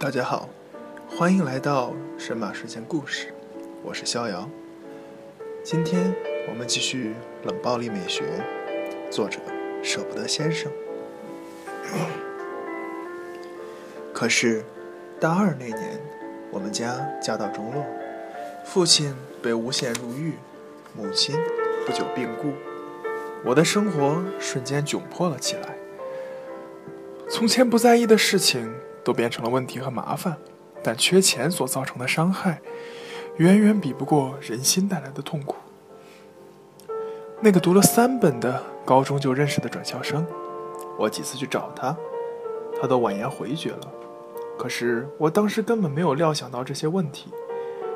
大家好，欢迎来到神马睡前故事，我是逍遥。今天我们继续《冷暴力美学》，作者舍不得先生。可是大二那年，我们家家道中落，父亲被诬陷入狱，母亲不久病故，我的生活瞬间窘迫了起来。从前不在意的事情。都变成了问题和麻烦，但缺钱所造成的伤害，远远比不过人心带来的痛苦。那个读了三本的高中就认识的转校生，我几次去找他，他都婉言回绝了。可是我当时根本没有料想到这些问题。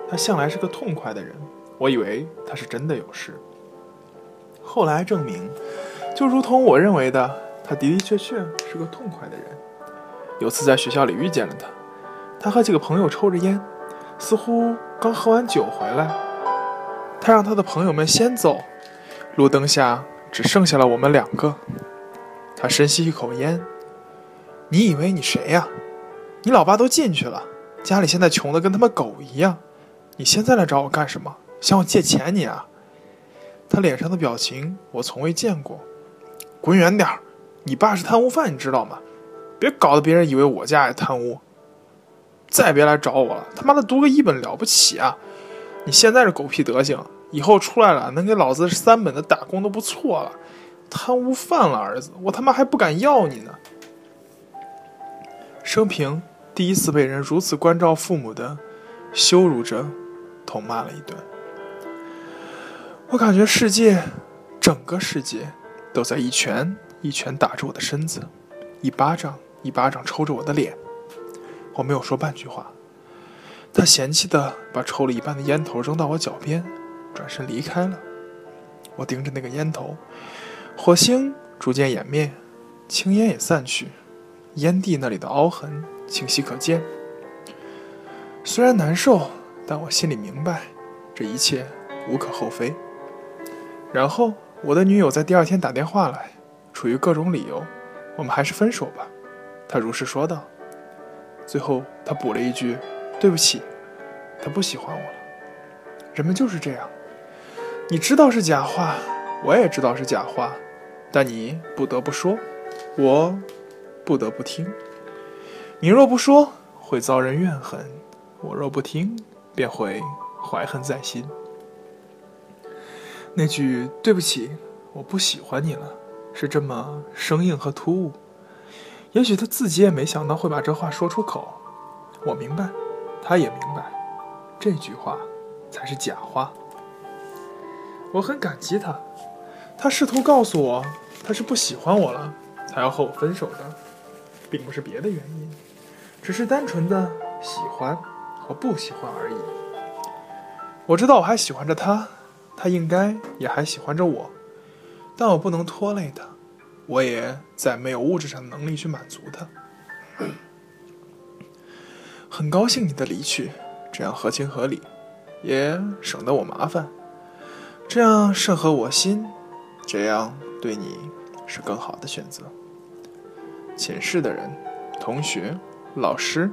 他向来是个痛快的人，我以为他是真的有事。后来证明，就如同我认为的，他的的确确是个痛快的人。有次在学校里遇见了他，他和几个朋友抽着烟，似乎刚喝完酒回来。他让他的朋友们先走，路灯下只剩下了我们两个。他深吸一口烟：“你以为你谁呀？你老爸都进去了，家里现在穷的跟他妈狗一样。你现在来找我干什么？向我借钱你啊？”他脸上的表情我从未见过。滚远点儿！你爸是贪污犯，你知道吗？别搞得别人以为我家也贪污。再别来找我了，他妈的读个一本了不起啊！你现在这狗屁德行，以后出来了能给老子三本的打工都不错了。贪污犯了，儿子，我他妈还不敢要你呢。生平第一次被人如此关照父母的羞辱着，痛骂了一顿。我感觉世界，整个世界，都在一拳一拳打着我的身子，一巴掌。一巴掌抽着我的脸，我没有说半句话。他嫌弃的把抽了一半的烟头扔到我脚边，转身离开了。我盯着那个烟头，火星逐渐掩灭，青烟也散去，烟蒂那里的凹痕清晰可见。虽然难受，但我心里明白，这一切无可厚非。然后我的女友在第二天打电话来，出于各种理由，我们还是分手吧。他如实说道，最后他补了一句：“对不起，他不喜欢我了。”人们就是这样，你知道是假话，我也知道是假话，但你不得不说，我不得不听。你若不说，会遭人怨恨；我若不听，便会怀恨在心。那句“对不起，我不喜欢你了”，是这么生硬和突兀。也许他自己也没想到会把这话说出口，我明白，他也明白，这句话才是假话。我很感激他，他试图告诉我他是不喜欢我了，才要和我分手的，并不是别的原因，只是单纯的喜欢和不喜欢而已。我知道我还喜欢着他，他应该也还喜欢着我，但我不能拖累他。我也再没有物质上的能力去满足他。很高兴你的离去，这样合情合理，也省得我麻烦。这样甚合我心，这样对你是更好的选择。寝室的人、同学、老师，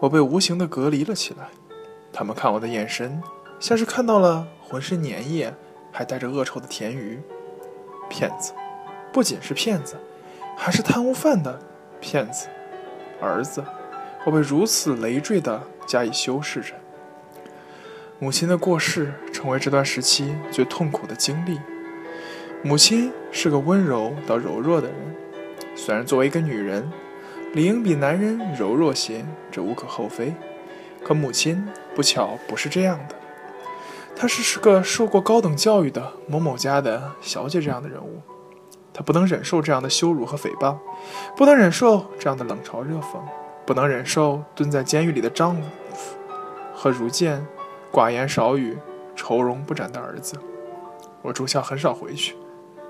我被无形的隔离了起来。他们看我的眼神，像是看到了浑身粘液还带着恶臭的甜鱼。骗子。不仅是骗子，还是贪污犯的骗子。儿子，我被如此累赘的加以修饰着。母亲的过世成为这段时期最痛苦的经历。母亲是个温柔到柔弱的人，虽然作为一个女人，理应比男人柔弱些，这无可厚非。可母亲不巧不是这样的，她是是个受过高等教育的某某家的小姐这样的人物。他不能忍受这样的羞辱和诽谤，不能忍受这样的冷嘲热讽，不能忍受蹲在监狱里的丈夫和如见寡言少语、愁容不展的儿子。我住校很少回去，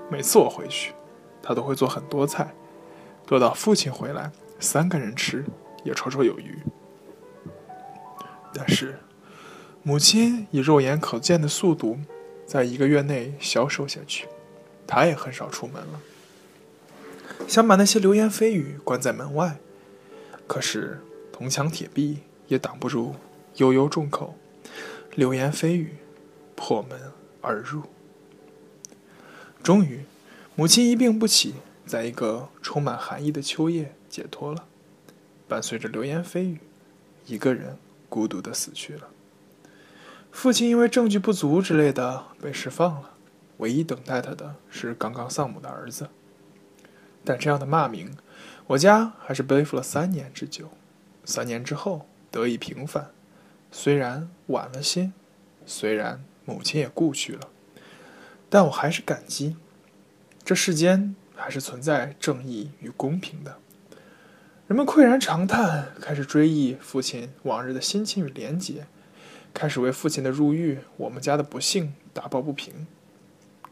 每次我回去，他都会做很多菜，多到父亲回来三个人吃也绰绰有余。但是，母亲以肉眼可见的速度，在一个月内消瘦下去。他也很少出门了，想把那些流言蜚语关在门外，可是铜墙铁壁也挡不住悠悠众口，流言蜚语破门而入。终于，母亲一病不起，在一个充满寒意的秋夜解脱了，伴随着流言蜚语，一个人孤独的死去了。父亲因为证据不足之类的被释放了，唯一等待他的是刚刚丧母的儿子。但这样的骂名，我家还是背负了三年之久。三年之后得以平反，虽然晚了些，虽然母亲也故去了，但我还是感激。这世间还是存在正义与公平的。人们喟然长叹，开始追忆父亲往日的辛勤与廉洁。开始为父亲的入狱、我们家的不幸打抱不平。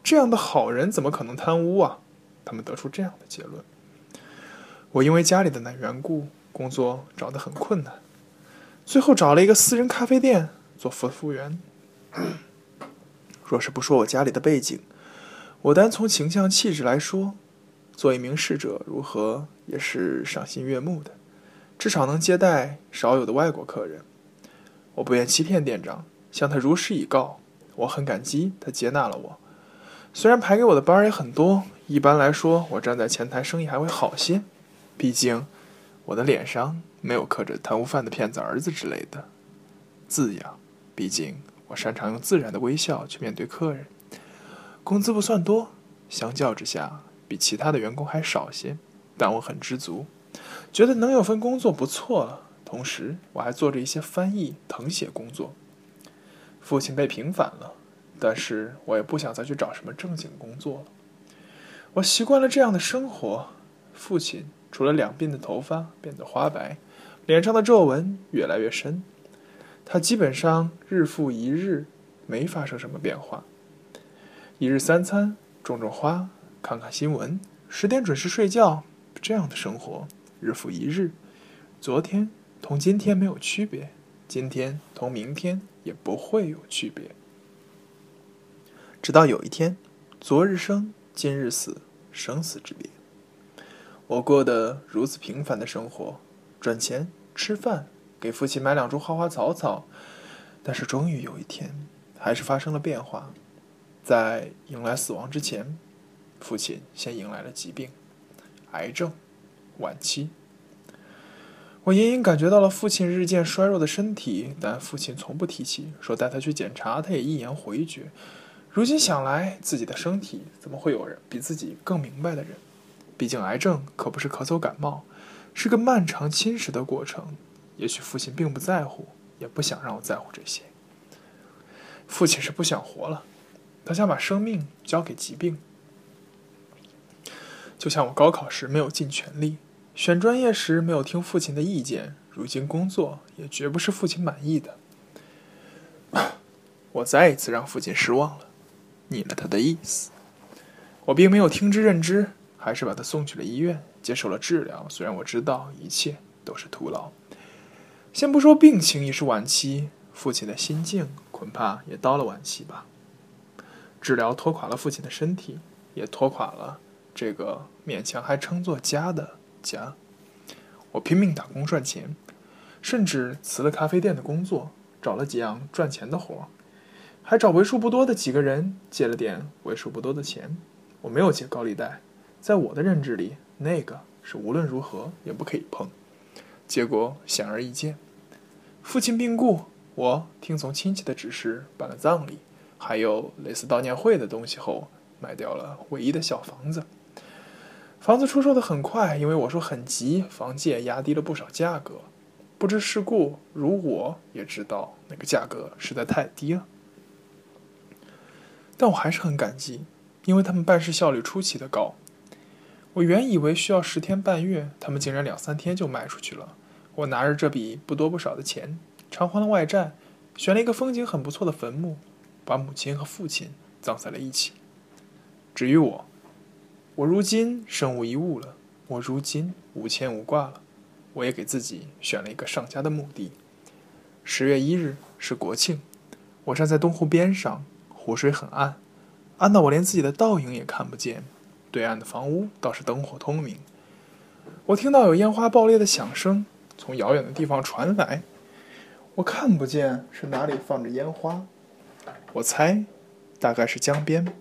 这样的好人怎么可能贪污啊？他们得出这样的结论。我因为家里的那缘故，工作找得很困难，最后找了一个私人咖啡店做服务员。若是不说我家里的背景，我单从形象气质来说，做一名侍者如何也是赏心悦目的，至少能接待少有的外国客人。我不愿欺骗店长，向他如实以告。我很感激他接纳了我，虽然排给我的班也很多。一般来说，我站在前台生意还会好些，毕竟我的脸上没有刻着“贪污犯的骗子儿子”之类的字样。毕竟我擅长用自然的微笑去面对客人。工资不算多，相较之下比其他的员工还少些，但我很知足，觉得能有份工作不错了。同时，我还做着一些翻译、誊写工作。父亲被平反了，但是我也不想再去找什么正经工作了。我习惯了这样的生活。父亲除了两鬓的头发变得花白，脸上的皱纹越来越深。他基本上日复一日，没发生什么变化。一日三餐，种种花，看看新闻，十点准时睡觉，这样的生活日复一日。昨天。同今天没有区别，今天同明天也不会有区别。直到有一天，昨日生，今日死，生死之别。我过得如此平凡的生活，赚钱、吃饭，给父亲买两株花花草草。但是终于有一天，还是发生了变化。在迎来死亡之前，父亲先迎来了疾病，癌症，晚期。我隐隐感觉到了父亲日渐衰弱的身体，但父亲从不提起，说带他去检查，他也一言回绝。如今想来，自己的身体怎么会有人比自己更明白的人？毕竟癌症可不是咳嗽感冒，是个漫长侵蚀的过程。也许父亲并不在乎，也不想让我在乎这些。父亲是不想活了，他想把生命交给疾病，就像我高考时没有尽全力。选专业时没有听父亲的意见，如今工作也绝不是父亲满意的。我再一次让父亲失望了，逆了他的意思。我并没有听之任之，还是把他送去了医院，接受了治疗。虽然我知道一切都是徒劳。先不说病情已是晚期，父亲的心境恐怕也到了晚期吧。治疗拖垮了父亲的身体，也拖垮了这个勉强还称作家的。家，我拼命打工赚钱，甚至辞了咖啡店的工作，找了几样赚钱的活儿，还找为数不多的几个人借了点为数不多的钱。我没有借高利贷，在我的认知里，那个是无论如何也不可以碰。结果显而易见，父亲病故，我听从亲戚的指示办了葬礼，还有类似悼念会的东西后，卖掉了唯一的小房子。房子出售的很快，因为我说很急，房借压低了不少价格。不知世故，如我也知道那个价格实在太低了。但我还是很感激，因为他们办事效率出奇的高。我原以为需要十天半月，他们竟然两三天就卖出去了。我拿着这笔不多不少的钱，偿还了外债，选了一个风景很不错的坟墓，把母亲和父亲葬在了一起。至于我。我如今身无一物了，我如今无牵无挂了，我也给自己选了一个上家的墓地。十月一日是国庆，我站在东湖边上，湖水很暗，暗到我连自己的倒影也看不见。对岸的房屋倒是灯火通明。我听到有烟花爆裂的响声，从遥远的地方传来。我看不见是哪里放着烟花，我猜，大概是江边。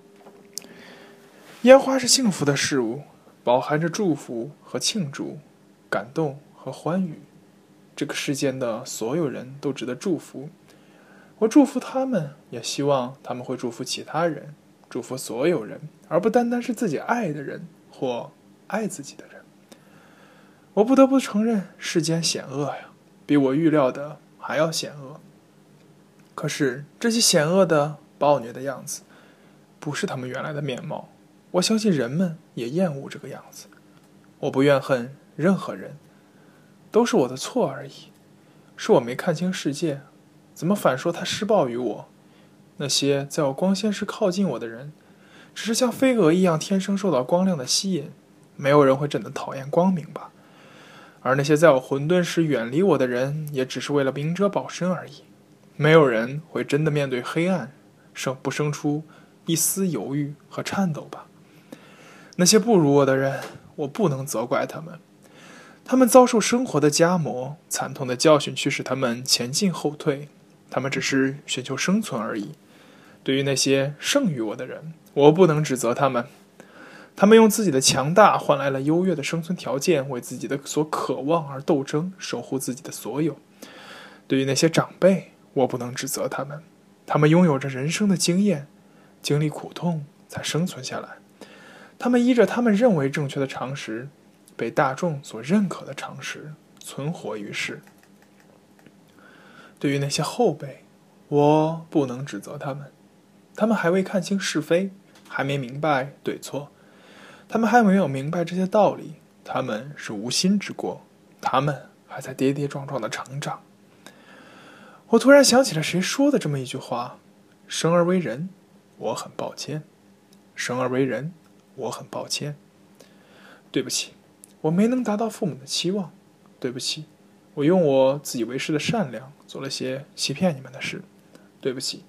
烟花是幸福的事物，饱含着祝福和庆祝，感动和欢愉。这个世间的所有人都值得祝福，我祝福他们，也希望他们会祝福其他人，祝福所有人，而不单单是自己爱的人或爱自己的人。我不得不承认，世间险恶呀，比我预料的还要险恶。可是这些险恶的、暴虐的样子，不是他们原来的面貌。我相信人们也厌恶这个样子。我不怨恨任何人。都是我的错而已，是我没看清世界，怎么反说他施暴于我？那些在我光鲜时靠近我的人，只是像飞蛾一样天生受到光亮的吸引。没有人会真的讨厌光明吧？而那些在我混沌时远离我的人，也只是为了明哲保身而已。没有人会真的面对黑暗，生不生出一丝犹豫和颤抖吧？那些不如我的人，我不能责怪他们。他们遭受生活的夹磨，惨痛的教训驱使他们前进后退，他们只是寻求生存而已。对于那些胜于我的人，我不能指责他们，他们用自己的强大换来了优越的生存条件，为自己的所渴望而斗争，守护自己的所有。对于那些长辈，我不能指责他们，他们拥有着人生的经验，经历苦痛才生存下来，他们依着他们认为正确的常识。被大众所认可的常识存活于世。对于那些后辈，我不能指责他们，他们还未看清是非，还没明白对错，他们还没有明白这些道理，他们是无心之过，他们还在跌跌撞撞的成长。我突然想起了谁说的这么一句话：“生而为人，我很抱歉；生而为人，我很抱歉。对不起。”我没能达到父母的期望，对不起，我用我自以为是的善良做了些欺骗你们的事，对不起，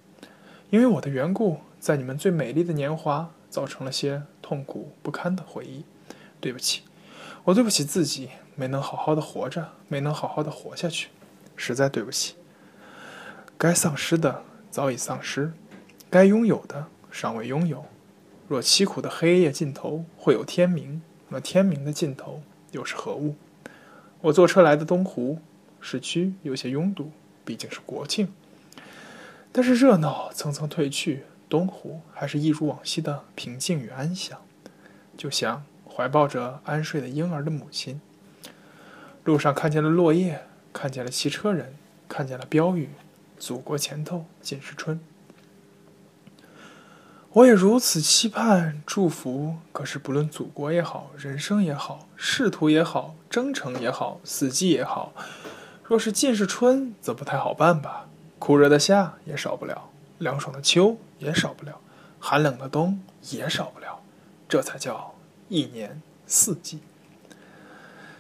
因为我的缘故，在你们最美丽的年华造成了些痛苦不堪的回忆，对不起，我对不起自己，没能好好的活着，没能好好的活下去，实在对不起。该丧失的早已丧失，该拥有的尚未拥有。若凄苦的黑夜尽头会有天明。那天明的尽头又是何物？我坐车来的东湖，市区有些拥堵，毕竟是国庆。但是热闹层层退去，东湖还是一如往昔的平静与安详，就像怀抱着安睡的婴儿的母亲。路上看见了落叶，看见了骑车人，看见了标语：“祖国前头尽是春。”我也如此期盼、祝福。可是，不论祖国也好，人生也好，仕途也好，征程也好，死寂也好，若是尽是春，则不太好办吧。酷热的夏也少不了，凉爽的秋也少不了，寒冷的冬也少不了。这才叫一年四季。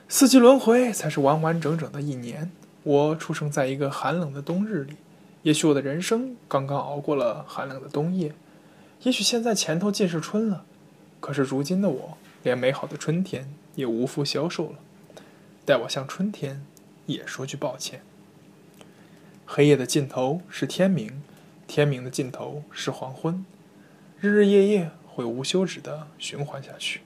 四季轮回才是完完整整的一年。我出生在一个寒冷的冬日里，也许我的人生刚刚熬过了寒冷的冬夜。也许现在前头尽是春了，可是如今的我，连美好的春天也无福消受了。待我像春天也说句抱歉。黑夜的尽头是天明，天明的尽头是黄昏，日日夜夜会无休止的循环下去。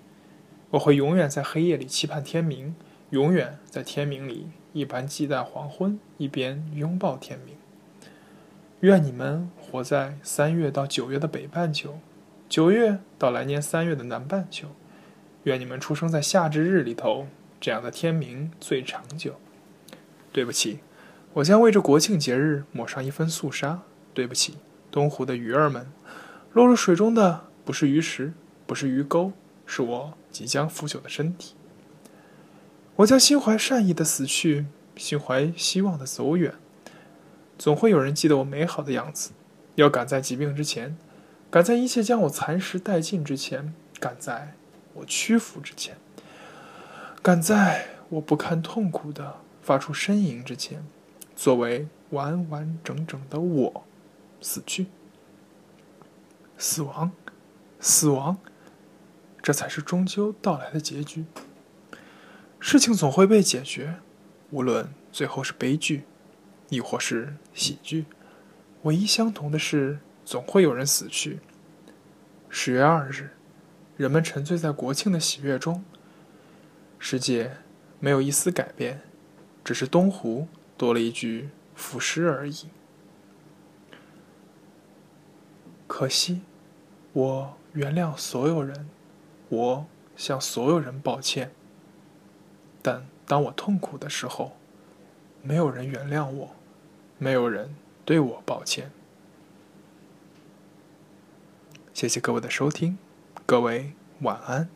我会永远在黑夜里期盼天明，永远在天明里一边期待黄昏，一边拥抱天明。愿你们活在三月到九月的北半球，九月到来年三月的南半球。愿你们出生在夏至日里头，这样的天明最长久。对不起，我将为这国庆节日抹上一分肃杀。对不起，东湖的鱼儿们，落入水中的不是鱼食，不是鱼钩，是我即将腐朽的身体。我将心怀善意的死去，心怀希望的走远。总会有人记得我美好的样子，要赶在疾病之前，赶在一切将我蚕食殆尽之前，赶在我屈服之前，赶在我不堪痛苦的发出呻吟之前，作为完完整整的我死去。死亡，死亡，这才是终究到来的结局。事情总会被解决，无论最后是悲剧，亦或是喜剧，唯一相同的是，总会有人死去。十月二日，人们沉醉在国庆的喜悦中，世界没有一丝改变，只是东湖多了一句腐尸而已。可惜，我原谅所有人，我向所有人抱歉。但当我痛苦的时候，没有人原谅我，没有人对我抱歉。谢谢各位的收听，各位晚安。